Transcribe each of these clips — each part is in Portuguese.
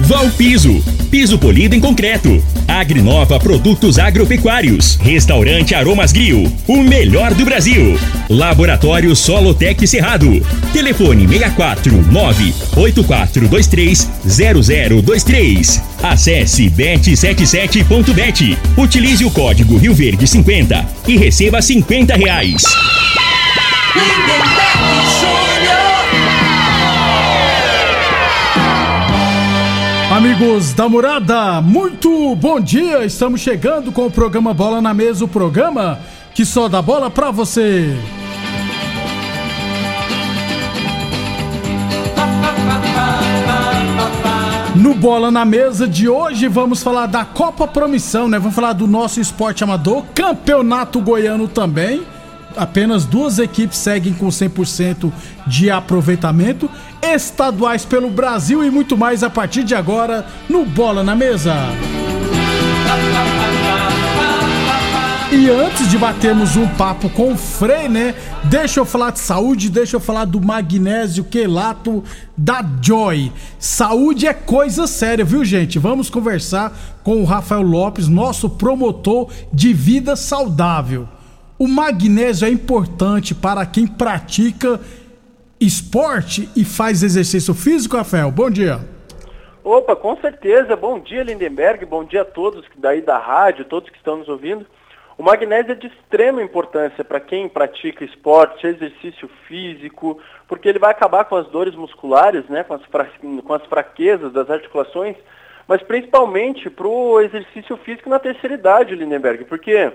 Valpiso, piso polido em concreto. Agrinova Produtos Agropecuários. Restaurante Aromas Grill, o melhor do Brasil. Laboratório Solotec Cerrado. Telefone 649 8423 0023. Acesse bet77.bet. Utilize o código Rio Verde 50 e receba 50 reais. Amigos da morada, muito bom dia! Estamos chegando com o programa Bola na Mesa o programa que só dá bola pra você. No Bola na Mesa de hoje vamos falar da Copa Promissão, né? Vamos falar do nosso esporte amador, Campeonato Goiano também apenas duas equipes seguem com 100% de aproveitamento, estaduais pelo Brasil e muito mais a partir de agora no Bola na Mesa. E antes de batermos um papo com o Frei, né? Deixa eu falar de saúde, deixa eu falar do magnésio quelato da Joy. Saúde é coisa séria, viu, gente? Vamos conversar com o Rafael Lopes, nosso promotor de vida saudável. O magnésio é importante para quem pratica esporte e faz exercício físico, Rafael? Bom dia. Opa, com certeza. Bom dia, Lindenberg. Bom dia a todos daí da rádio, todos que estão nos ouvindo. O magnésio é de extrema importância para quem pratica esporte, exercício físico, porque ele vai acabar com as dores musculares, né, com, as com as fraquezas das articulações, mas principalmente para o exercício físico na terceira idade, Lindenberg, porque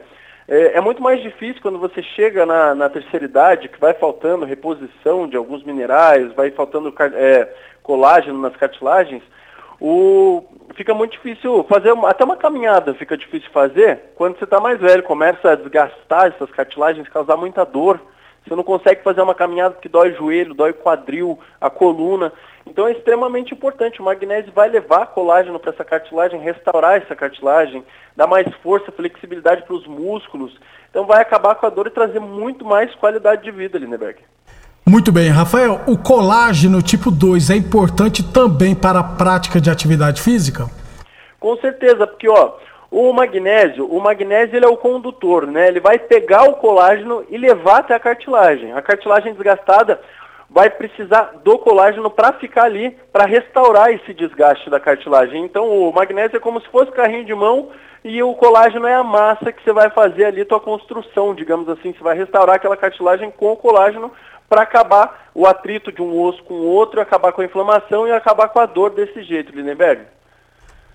é, é, muito mais difícil quando você chega na, na, terceira idade, que vai faltando reposição de alguns minerais, vai faltando é, colágeno nas cartilagens, o, fica muito difícil fazer, até uma caminhada fica difícil fazer quando você está mais velho, começa a desgastar essas cartilagens, causar muita dor. Você não consegue fazer uma caminhada que dói o joelho, dói o quadril, a coluna. Então é extremamente importante. O magnésio vai levar colágeno para essa cartilagem, restaurar essa cartilagem, dar mais força, flexibilidade para os músculos. Então vai acabar com a dor e trazer muito mais qualidade de vida, Lindeberg. Muito bem, Rafael. O colágeno tipo 2 é importante também para a prática de atividade física? Com certeza, porque ó, o magnésio, o magnésio ele é o condutor, né? Ele vai pegar o colágeno e levar até a cartilagem. A cartilagem desgastada vai precisar do colágeno para ficar ali, para restaurar esse desgaste da cartilagem. Então o magnésio é como se fosse carrinho de mão e o colágeno é a massa que você vai fazer ali tua construção, digamos assim, você vai restaurar aquela cartilagem com o colágeno para acabar o atrito de um osso com o outro, acabar com a inflamação e acabar com a dor desse jeito, Lindenberg.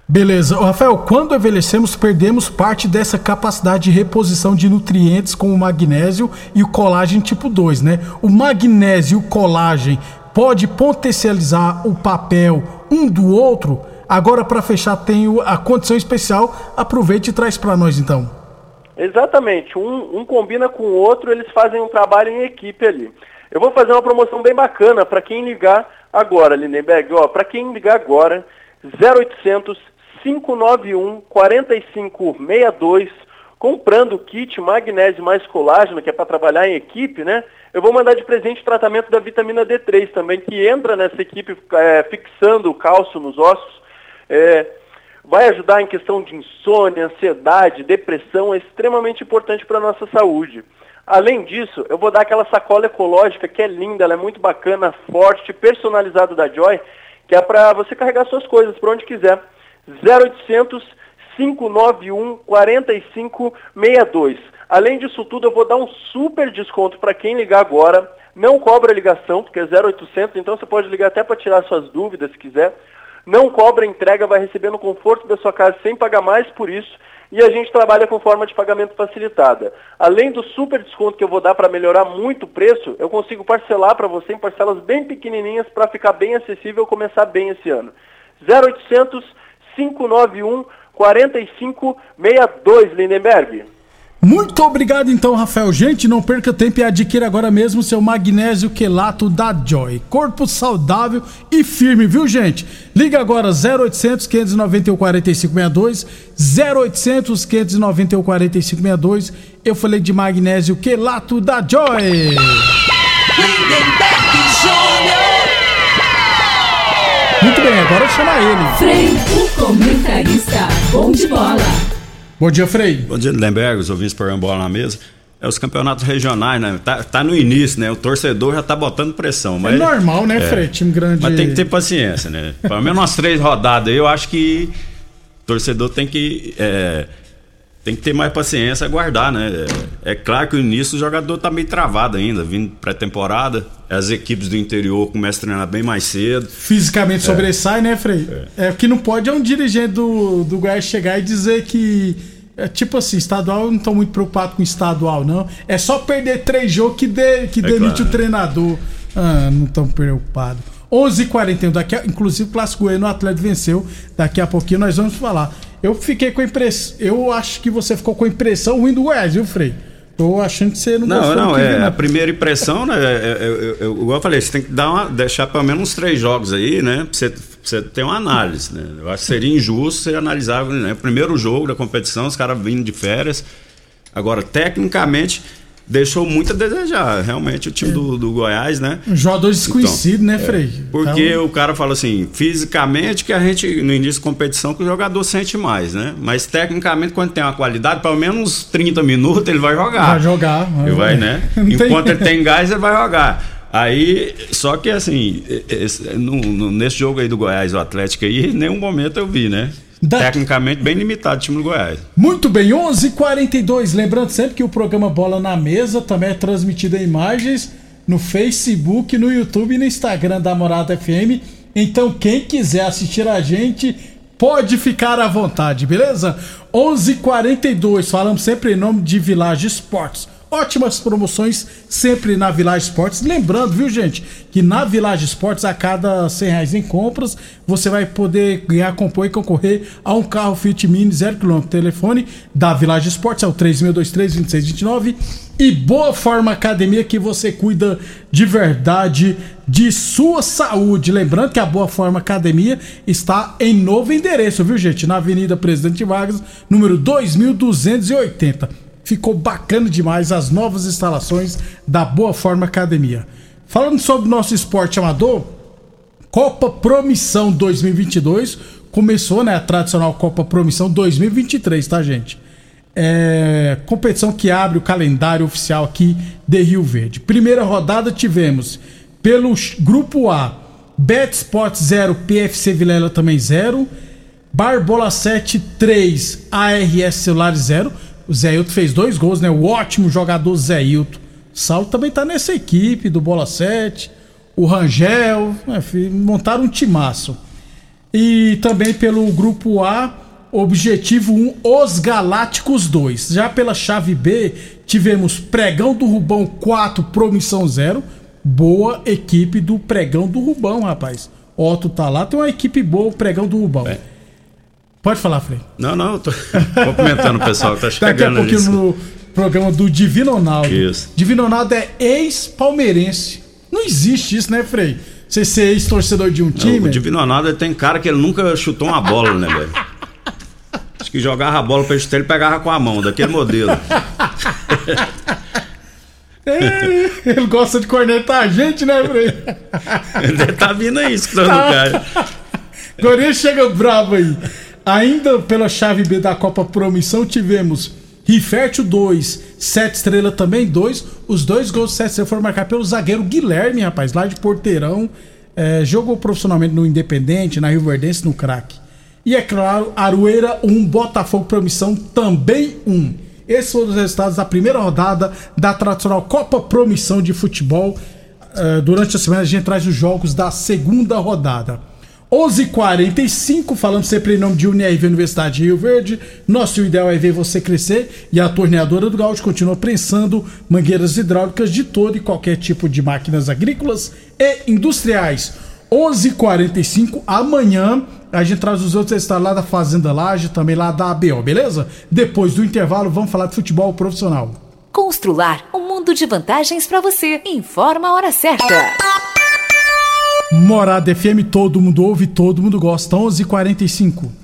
Beleza. Rafael, quando envelhecemos, perdemos parte dessa capacidade de reposição de nutrientes como o magnésio e o colágeno tipo 2, né? O magnésio e o colágeno pode potencializar o papel um do outro. Agora, para fechar, tem a condição especial. Aproveite e traz para nós, então. Exatamente. Um, um combina com o outro, eles fazem um trabalho em equipe ali. Eu vou fazer uma promoção bem bacana para quem ligar agora, Lindenberg. Para quem ligar agora, 0800 591 4562, comprando o kit magnésio mais colágeno, que é para trabalhar em equipe, né? Eu vou mandar de presente o tratamento da vitamina D3 também, que entra nessa equipe é, fixando o cálcio nos ossos. É, vai ajudar em questão de insônia, ansiedade, depressão, é extremamente importante para a nossa saúde. Além disso, eu vou dar aquela sacola ecológica que é linda, ela é muito bacana, forte, personalizada da Joy, que é para você carregar suas coisas para onde quiser. 0800 591 4562. Além disso tudo, eu vou dar um super desconto para quem ligar agora. Não cobra ligação, porque é 0800, então você pode ligar até para tirar suas dúvidas se quiser. Não cobra entrega, vai receber no conforto da sua casa sem pagar mais por isso. E a gente trabalha com forma de pagamento facilitada. Além do super desconto que eu vou dar para melhorar muito o preço, eu consigo parcelar para você em parcelas bem pequenininhas para ficar bem acessível e começar bem esse ano. 0800 591 4562, Lindenberg. Muito obrigado então, Rafael. Gente, não perca tempo e adquira agora mesmo seu magnésio quelato da Joy. Corpo saudável e firme, viu, gente? Liga agora 0800 591 4562, 0800 591 4562. Eu falei de magnésio quelato da Joy. Muito bem, agora chama ele. Frei, o comentarista, bom de bola. Bom dia, Frei. Bom dia, Lemberg, os ouvintes por bola na mesa. É os campeonatos regionais, né? Tá, tá no início, né? O torcedor já tá botando pressão. Mas, é normal, né, é, Frei? Time grande. Mas tem que ter paciência, né? Pelo menos umas três rodadas aí, eu acho que o torcedor tem que. É, tem que ter mais paciência, aguardar, né? É, é, claro que no início o jogador tá meio travado ainda, vindo pré-temporada. As equipes do interior começam a treinar bem mais cedo. Fisicamente é. sobressai, né, Frei? É. é que não pode é um dirigente do, do Goiás chegar e dizer que. É, tipo assim, estadual, eu não tô muito preocupado com estadual, não. É só perder três jogos que, de, que é demite claro. o treinador. Ah, não tão preocupado. 11h41, daqui a, inclusive o Clássico Goiano, o Atlético venceu. Daqui a pouquinho nós vamos falar. Eu fiquei com a impressão. Eu acho que você ficou com a impressão ruim do Goiás, viu, Frei? Tô achando que você não Não, não, é a primeira impressão, né? É, é, é, igual eu falei, você tem que dar uma, deixar pelo menos uns três jogos aí, né? Pra você, pra você ter uma análise, né? Eu acho que seria injusto você analisar, né? Primeiro jogo da competição, os caras vindo de férias. Agora, tecnicamente, deixou muito a desejar, realmente, o time é. do, do Goiás, né? Um jogador desconhecido, então, né, é, Frei? Porque então... o cara fala assim, fisicamente, que a gente, no início da competição, que o jogador sente mais, né? Mas tecnicamente, quando tem uma qualidade, pelo menos 30 minutos ele vai jogar. Vai jogar. Vai, ele vai, né? Enquanto ele tem gás, ele vai jogar. Aí, só que assim, esse, no, no, nesse jogo aí do Goiás, o Atlético aí, em nenhum momento eu vi, né? Da... Tecnicamente bem limitado o time do Goiás. Muito bem, 11:42 h 42 Lembrando sempre que o programa Bola na Mesa também é transmitido em imagens no Facebook, no YouTube e no Instagram da Morada FM. Então, quem quiser assistir a gente, pode ficar à vontade, beleza? 11:42 h 42 falamos sempre em nome de Village Esportes Ótimas promoções sempre na Village Esportes. Lembrando, viu, gente, que na Village Esportes, a cada 100 reais em compras, você vai poder ganhar, compor e concorrer a um carro Fit Mini 0km. Telefone da Village Esportes é o 3623-2629. E Boa Forma Academia, que você cuida de verdade de sua saúde. Lembrando que a Boa Forma Academia está em novo endereço, viu, gente? Na Avenida Presidente Vargas, número 2280. Ficou bacana demais as novas instalações da Boa Forma Academia. Falando sobre nosso esporte amador, Copa Promissão 2022 começou, né? A tradicional Copa Promissão 2023, tá, gente? É, competição que abre o calendário oficial aqui de Rio Verde. Primeira rodada tivemos pelo grupo A, Bet Sport 0, PFC Vilela também 0, Barbola 7 3, ARS Celular 0. O Zé Hilton fez dois gols, né? O ótimo jogador Zé Hilton. Saulo também tá nessa equipe do Bola 7. O Rangel. Né, montaram um timaço. E também pelo grupo A, objetivo 1, Os Galácticos 2. Já pela chave B, tivemos Pregão do Rubão 4, Promissão 0. Boa equipe do Pregão do Rubão, rapaz. Otto tá lá, tem uma equipe boa, o Pregão do Rubão. É. Pode falar, Frei. Não, não, eu tô cumprimentando o pessoal que tá chegando. Daqui a pouquinho no programa do Divino Ronaldo. Isso. Divino Ronaldo é ex-palmeirense. Não existe isso, né, Frei? Você ser ex-torcedor de um time. Não, o Divino Ronaldo tem cara que ele nunca chutou uma bola, né, velho? Acho que jogava a bola pra chutar, ele pegava com a mão, daquele modelo. É, ele gosta de cornetar a gente, né, Frei? Ele tá vindo aí, escutando o cara. Agora chega bravo aí. Ainda pela chave B da Copa Promissão tivemos Rifértil 2, 7 estrela também 2. Os dois gols de 7 estrela foram marcados pelo zagueiro Guilherme, rapaz, lá de Porteirão. É, jogou profissionalmente no Independente, na Rio Verdense, no craque. E é claro, Arueira 1, um, Botafogo Promissão também 1. Um. Esses foram os resultados da primeira rodada da tradicional Copa Promissão de Futebol. Uh, durante a semana a gente traz os jogos da segunda rodada. 11:45 falando sempre em nome de Unirv Universidade de Rio Verde. Nosso ideal é ver você crescer e a torneadora do Gaúcho continua prensando mangueiras hidráulicas de todo e qualquer tipo de máquinas agrícolas e industriais. 11:45 amanhã a gente traz os outros resultados lá da Fazenda Laje, também lá da ABO, beleza? Depois do intervalo, vamos falar de futebol profissional. Constrular um mundo de vantagens para você. Informa a hora certa. Morada FM, todo mundo ouve, todo mundo gosta. 11:45.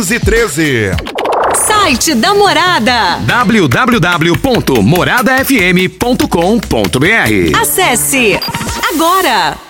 1513. Site da Morada www.moradafm.com.br. Acesse agora.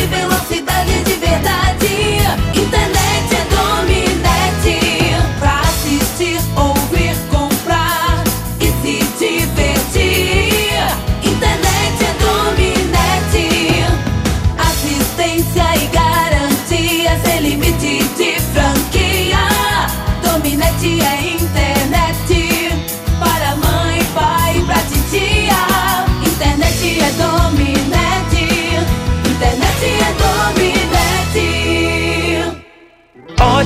de velocidade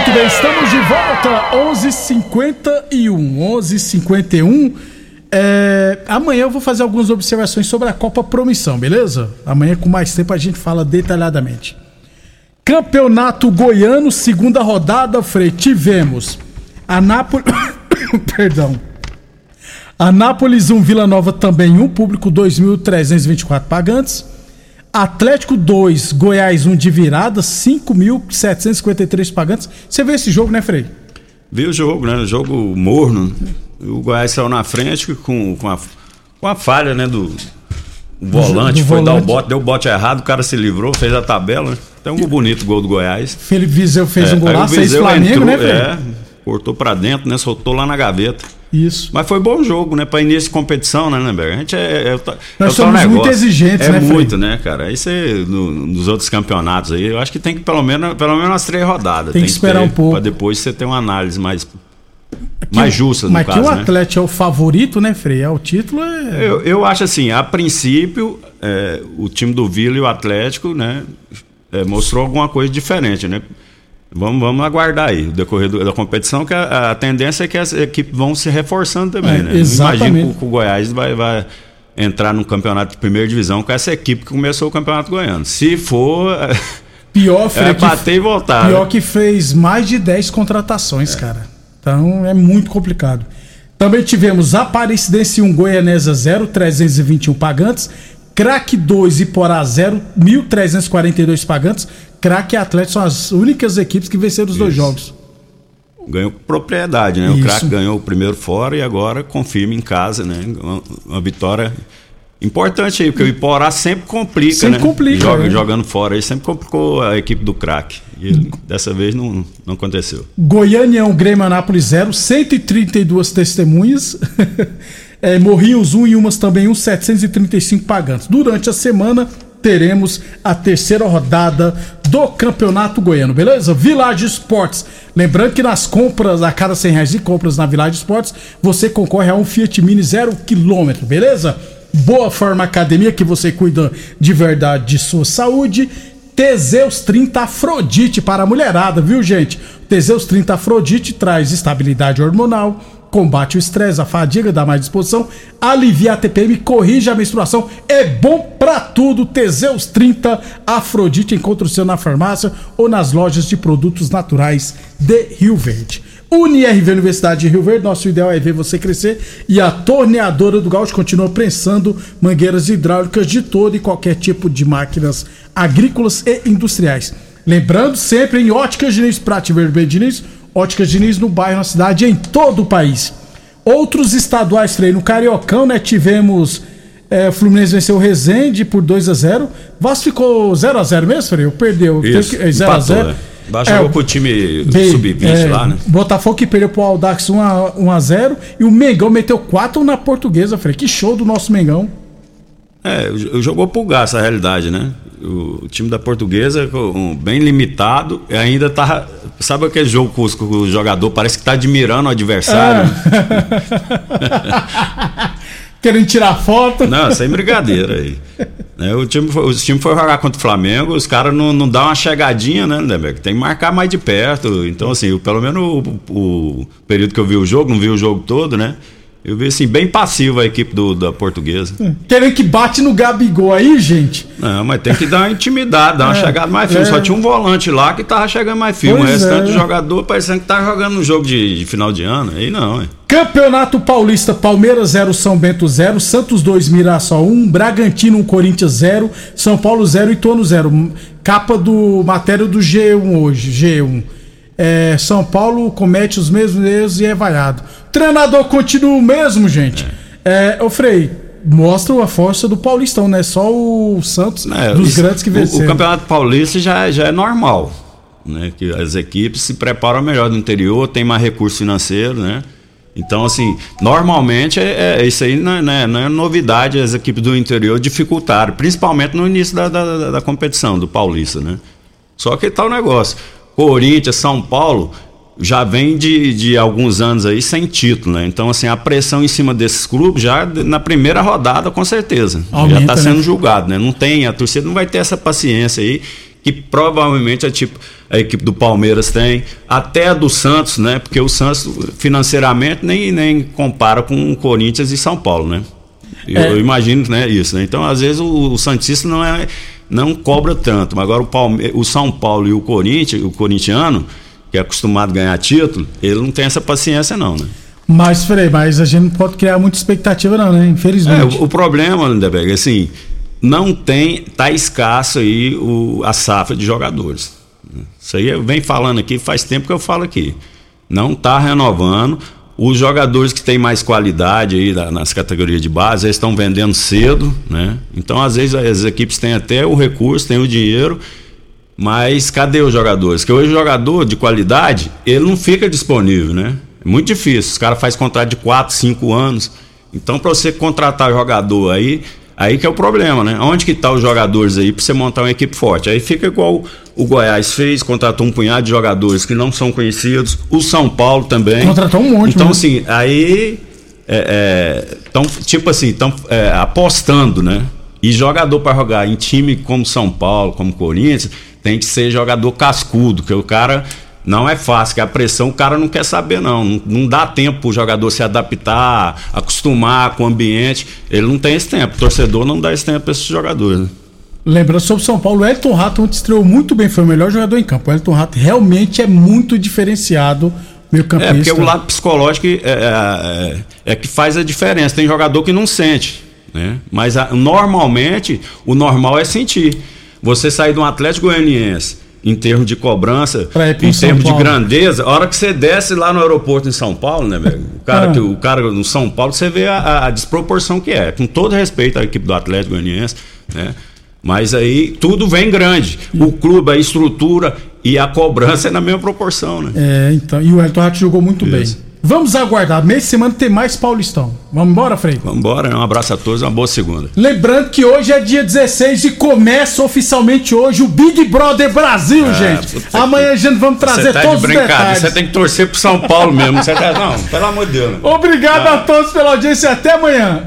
Muito bem, estamos de volta, 11h51. 11h51. É, amanhã eu vou fazer algumas observações sobre a Copa Promissão, beleza? Amanhã, com mais tempo, a gente fala detalhadamente. Campeonato Goiano, segunda rodada, Frei. Tivemos Anápolis. Perdão. Anápolis 1, Vila Nova também 1, público 2.324 pagantes. Atlético 2, Goiás 1 de virada, 5.753 pagantes. Você vê esse jogo, né, Frei? Vi o jogo, né? O jogo morno. O Goiás saiu na frente com, com, a, com a falha, né? Do volante. Do foi dar o volante. bote, deu o bote errado, o cara se livrou, fez a tabela. Tem um bonito gol do Goiás. Felipe Viseu fez É, um aí o golaço, Viseu Flamengo, entrou, né, Frei? É, cortou pra dentro, né? Soltou lá na gaveta. Isso. Mas foi bom jogo, né? Pra início de competição, né, Lemberg? A gente é. é, é, o ta- Nós é o somos muito exigentes, é né, Frei? muito, né, cara? Aí você, no- nos outros campeonatos aí, eu acho que tem que pelo menos, pelo menos umas três rodadas. Tem que esperar ter, um pouco. Pra depois você ter uma análise mais, mais justa, no Mas caso, que o né? Atlético é o favorito, né, Frei? É o título é. Eu, eu acho assim, a princípio, é, o time do Vila e o Atlético, né, é, mostrou alguma coisa diferente, né? Vamos, vamos aguardar aí o decorrer do- da competição, que a, a tendência é que as equipes vão se reforçando também, É, né? Exatamente. imagino que o Goiás vai, vai entrar no campeonato de primeira divisão com essa equipe que começou o campeonato goiano. Se for, Pior, é que- bater e voltar. Pior né? que fez mais de 10 contratações, cara. Então é muito complicado. Também tivemos Aparecidense 1, Goianesa 0, 321 pagantes. Craque 2, Iporá 0, 1.342 pagantes. Craque e Atlético são as únicas equipes que venceram os dois jogos. Ganhou propriedade, né? O Isso. craque ganhou o primeiro fora e agora confirma em casa, né? Uma, uma vitória importante aí, porque o Iporá sempre complica, Sempre né? complica, Joga, né? Jogando fora aí, sempre complicou a equipe do craque. E ele, dessa vez não, não aconteceu. Goiânia 1, Grêmio Anápolis 0, 132 testemunhas. é, Morrinhos 1 e umas também 1, 735 pagantes. Durante a semana teremos a terceira rodada do Campeonato Goiano, beleza? Village Esportes. Lembrando que nas compras, a cada 100 reais de compras na Village Esportes, você concorre a um Fiat Mini 0 km, beleza? Boa Forma Academia, que você cuida de verdade de sua saúde. Teseus 30 Afrodite para a mulherada, viu, gente? Teseus 30 Afrodite traz estabilidade hormonal, combate o estresse, a fadiga, dá mais disposição, alivia a TPM, corrige a menstruação, é bom pra tudo. Teseus 30 Afrodite, encontra o seu na farmácia ou nas lojas de produtos naturais de Rio Verde. UniRV Universidade de Rio Verde, nosso ideal é ver você crescer e a torneadora do Gaúcho continua prensando mangueiras hidráulicas de todo e qualquer tipo de máquinas agrícolas e industriais. Lembrando sempre em Óticas Diniz, Prate Vermelho Diniz, Óticas Diniz no bairro, na cidade em todo o país. Outros estaduais treino no Cariocão, né? Tivemos é, Fluminense venceu o Resende por 2 a 0 Vasco ficou 0 a 0 mesmo, Freio? Perdeu. Isso, que- é, 0 a empatou, 0 né? Vasco jogou pro time B, sub-20 é, lá, né? Botafogo que perdeu pro Aldax 1 a, 1 a 0 e o Mengão meteu 4 na portuguesa, Frei. Que show do nosso Mengão. É, jogou pro gás, a realidade, né? O, time da portuguesa, com- bem limitado, e ainda tá. Sabe aquele jogo que, que o jogador parece que tá admirando o adversário? Querendo tirar foto. Não, sem brincadeira aí. Né, o, time foi, o time foi jogar contra o Flamengo, os caras não, não dão uma chegadinha, né, Lindeberg? Tem que marcar mais de perto. Então, assim, pelo menos o, o período que eu vi o jogo, não vi o jogo todo, né? Eu vi, assim, bem passivo a equipe do, da portuguesa. Querendo que bate no Gabigol aí, gente. Não, mas tem que dar uma intimidade, dar uma É, chegada mais firme. é. Só tinha um volante lá que tava chegando mais firme. O restante é. do jogador parecendo que tava jogando no jogo de, de final de ano. Aí não, é. Campeonato Paulista, Palmeiras 0, São Bento 0, Santos 2, Mirassol 1, Bragantino 1, Corinthians 0, São Paulo 0 e Tono 0. Capa do matéria do G1 hoje, G1. É, São Paulo comete os mesmos erros e é vaiado. Treinador continua o mesmo, gente. É, ô Frei, mostra a força do Paulistão, né? Só o Santos É, dos isso- grandes que o- venceram. O, Campeonato Paulista já, já é normal. Né? Que as equipes se preparam melhor no interior, tem mais recurso financeiro, né? Então, assim, normalmente é, é- isso aí não é, não é- não é novidade as equipes do interior dificultaram, principalmente no início da, da, da- competição, do Paulista, né? Só que tal negócio. Corinthians, São Paulo já vem de, de alguns anos aí sem título, né? Então, assim, a pressão em cima desses clubes já na primeira rodada, com certeza. já Aumenta, está sendo né? julgado, né? Não tem, a torcida não vai ter essa paciência aí que provavelmente a, tipo, a equipe do Palmeiras tem, até a do Santos, né? Porque o Santos financeiramente nem, nem compara com o Corinthians e São Paulo, né? Eu, É. eu imagino, né, isso, né? Então, às vezes o, o Santista não é não cobra tanto, mas agora o, Palme o São Paulo e o Corinthians, o corintiano, que é acostumado a ganhar título, ele não tem essa paciência não, né? Mas, Frei, mas a gente não pode criar muita expectativa, não, né? É, Infelizmente. o, o problema, Lindeberg, assim, não tem, tá escasso aí o, a safra de jogadores. Isso aí eu venho falando aqui, faz tempo que eu falo aqui. Não tá renovando. Os jogadores que têm mais qualidade aí nas categorias de base, eles estão vendendo cedo, né? Então, às vezes, as equipes têm até o recurso, têm o dinheiro, mas cadê os jogadores? Porque hoje o jogador de qualidade, ele não fica disponível, né? É muito difícil. Os caras fazem contrato de 4, 5 anos. Então, para você contratar jogador aí, aí que é o problema, né? Onde que tá os jogadores aí para você montar uma equipe forte? Aí fica igual o Goiás fez, contratou um punhado de jogadores que não são conhecidos. O São Paulo também. Contratou um monte Então, mesmo. assim, aí estão tipo assim, estão apostando, né? E jogador para jogar em time como São Paulo, como Corinthians, tem que ser jogador cascudo, que o cara não é fácil, que a pressão o cara não quer saber não, não, não dá tempo o jogador se adaptar, acostumar com o ambiente, ele não tem esse tempo, o torcedor não dá esse tempo para esses jogadores. né? Lembrando sobre São Paulo, o Elton Rato ontem estreou muito bem, foi o melhor jogador em campo. O Elton Rato realmente é muito diferenciado, meio É, campista. porque o lado psicológico é, é- é que faz a diferença. Tem jogador que não sente, né? Mas a- normalmente o normal é sentir. Você sair de um Atlético Goianiense em termos de cobrança, em São termos de grandeza, a hora que você desce lá no aeroporto em São Paulo, né, velho? O cara, Ah. que, o cara no São Paulo, você vê a, a- desproporção que é. Com todo respeito à equipe do Atlético Goianiense, né? Mas aí tudo vem grande. O clube, a estrutura e a cobrança é na mesma proporção, né? É, então. E o Elton jogou muito Isso. bem. Vamos aguardar. Mês de semana tem mais Paulistão. Vamos embora, Frei? Vamos embora, um abraço a todos, uma boa segunda. Lembrando que hoje é dia 16 e começa oficialmente hoje o Big Brother Brasil, É, gente. Amanhã a gente vamos trazer tá de todos os brincadeira, detalhes. você tem que torcer pro São Paulo mesmo. Você tá, não, pelo amor de Deus. né? Obrigado a todos pela audiência e até amanhã.